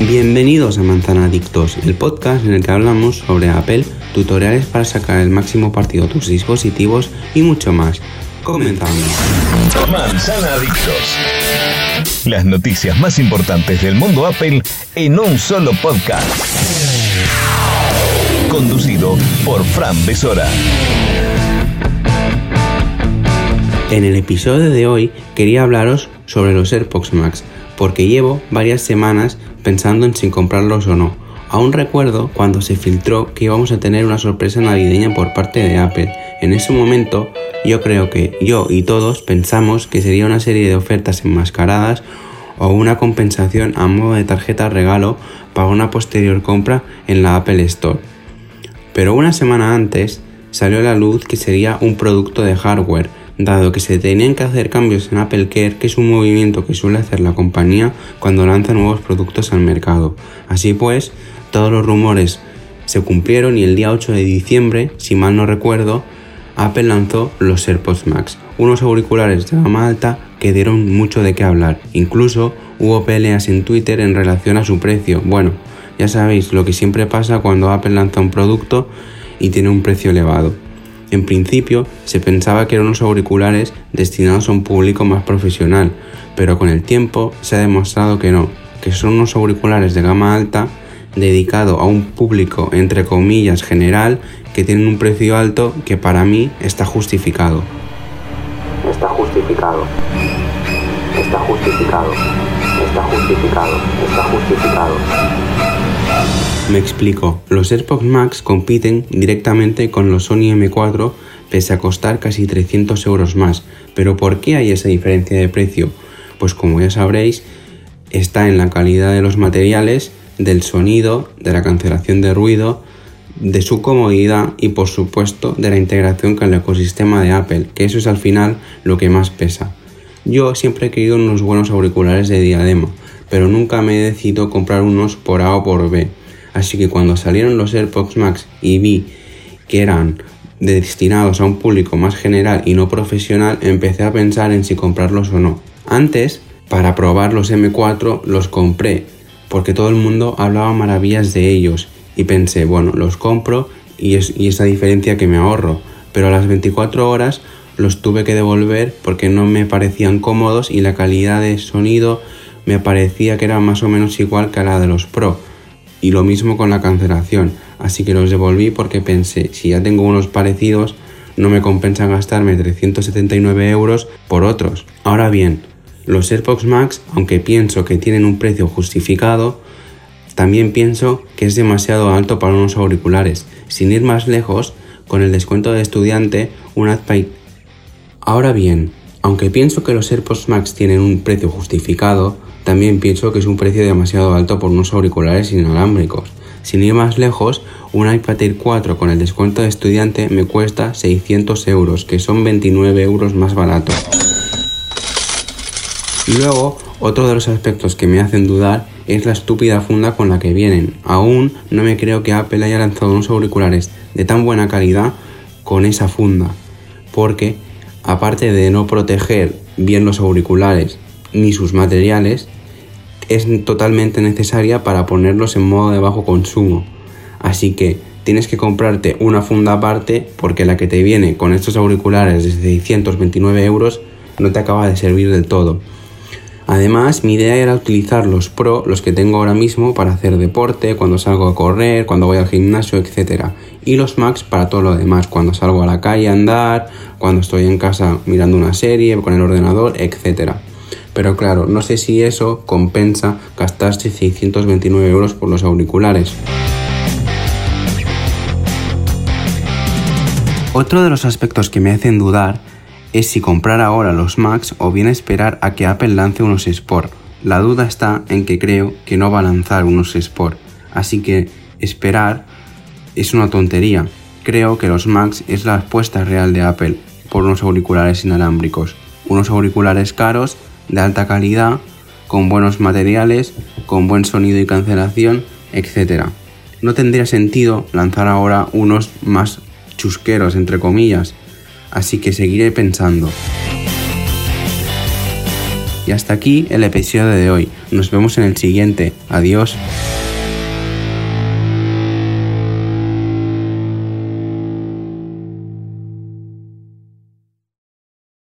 Bienvenidos a Manzana Adictos, el podcast en el que hablamos sobre Apple, tutoriales para sacar el máximo partido a tus dispositivos y mucho más. Comenzamos. Manzana Adictos. Las noticias más importantes del mundo Apple en un solo podcast. Conducido por Fran Besora. En el episodio de hoy quería hablaros sobre los AirPods Max, porque llevo varias semanas pensando en si comprarlos o no. Aún recuerdo cuando se filtró que íbamos a tener una sorpresa navideña por parte de Apple. En ese momento yo creo que yo y todos pensamos que sería una serie de ofertas enmascaradas o una compensación a modo de tarjeta regalo para una posterior compra en la Apple Store. Pero una semana antes salió a la luz que sería un producto de hardware dado que se tenían que hacer cambios en Apple Care, que es un movimiento que suele hacer la compañía cuando lanza nuevos productos al mercado. Así pues, todos los rumores se cumplieron y el día 8 de diciembre, si mal no recuerdo, Apple lanzó los AirPods Max, unos auriculares de gama alta que dieron mucho de qué hablar. Incluso hubo peleas en Twitter en relación a su precio. Bueno, ya sabéis lo que siempre pasa cuando Apple lanza un producto y tiene un precio elevado. En principio se pensaba que eran unos auriculares destinados a un público más profesional, pero con el tiempo se ha demostrado que no, que son unos auriculares de gama alta dedicado a un público entre comillas general que tienen un precio alto que para mí está justificado. Está justificado. Está justificado. Está justificado. Está justificado. Me explico, los AirPods Max compiten directamente con los Sony M4 pese a costar casi 300 euros más. Pero ¿por qué hay esa diferencia de precio? Pues como ya sabréis, está en la calidad de los materiales, del sonido, de la cancelación de ruido, de su comodidad y por supuesto de la integración con el ecosistema de Apple, que eso es al final lo que más pesa. Yo siempre he querido unos buenos auriculares de diadema, pero nunca me he decidido comprar unos por A o por B. Así que cuando salieron los AirPods Max y vi que eran destinados a un público más general y no profesional, empecé a pensar en si comprarlos o no. Antes, para probar los M4, los compré, porque todo el mundo hablaba maravillas de ellos y pensé, bueno, los compro y, es, y esa diferencia que me ahorro. Pero a las 24 horas los tuve que devolver porque no me parecían cómodos y la calidad de sonido me parecía que era más o menos igual que a la de los Pro y lo mismo con la cancelación, así que los devolví porque pensé, si ya tengo unos parecidos, no me compensa gastarme 379 euros por otros. Ahora bien, los AirPods Max, aunque pienso que tienen un precio justificado, también pienso que es demasiado alto para unos auriculares. Sin ir más lejos, con el descuento de estudiante, un AdPay. Ahora bien, aunque pienso que los AirPods Max tienen un precio justificado, también pienso que es un precio demasiado alto por unos auriculares inalámbricos. Sin ir más lejos, un iPad Air 4 con el descuento de estudiante me cuesta 600 euros, que son 29 euros más barato. Y luego, otro de los aspectos que me hacen dudar es la estúpida funda con la que vienen. Aún no me creo que Apple haya lanzado unos auriculares de tan buena calidad con esa funda, porque aparte de no proteger bien los auriculares ni sus materiales, es totalmente necesaria para ponerlos en modo de bajo consumo. Así que tienes que comprarte una funda aparte porque la que te viene con estos auriculares de 629 euros no te acaba de servir del todo. Además, mi idea era utilizar los Pro, los que tengo ahora mismo, para hacer deporte, cuando salgo a correr, cuando voy al gimnasio, etc. Y los Max para todo lo demás, cuando salgo a la calle a andar, cuando estoy en casa mirando una serie, con el ordenador, etc. Pero claro, no sé si eso compensa gastarse 629 euros por los auriculares. Otro de los aspectos que me hacen dudar es si comprar ahora los Max o bien esperar a que Apple lance unos Sport. La duda está en que creo que no va a lanzar unos Sport, así que esperar es una tontería. Creo que los Max es la apuesta real de Apple por unos auriculares inalámbricos, unos auriculares caros de alta calidad, con buenos materiales, con buen sonido y cancelación, etc. No tendría sentido lanzar ahora unos más chusqueros, entre comillas, así que seguiré pensando. Y hasta aquí el episodio de hoy. Nos vemos en el siguiente. Adiós.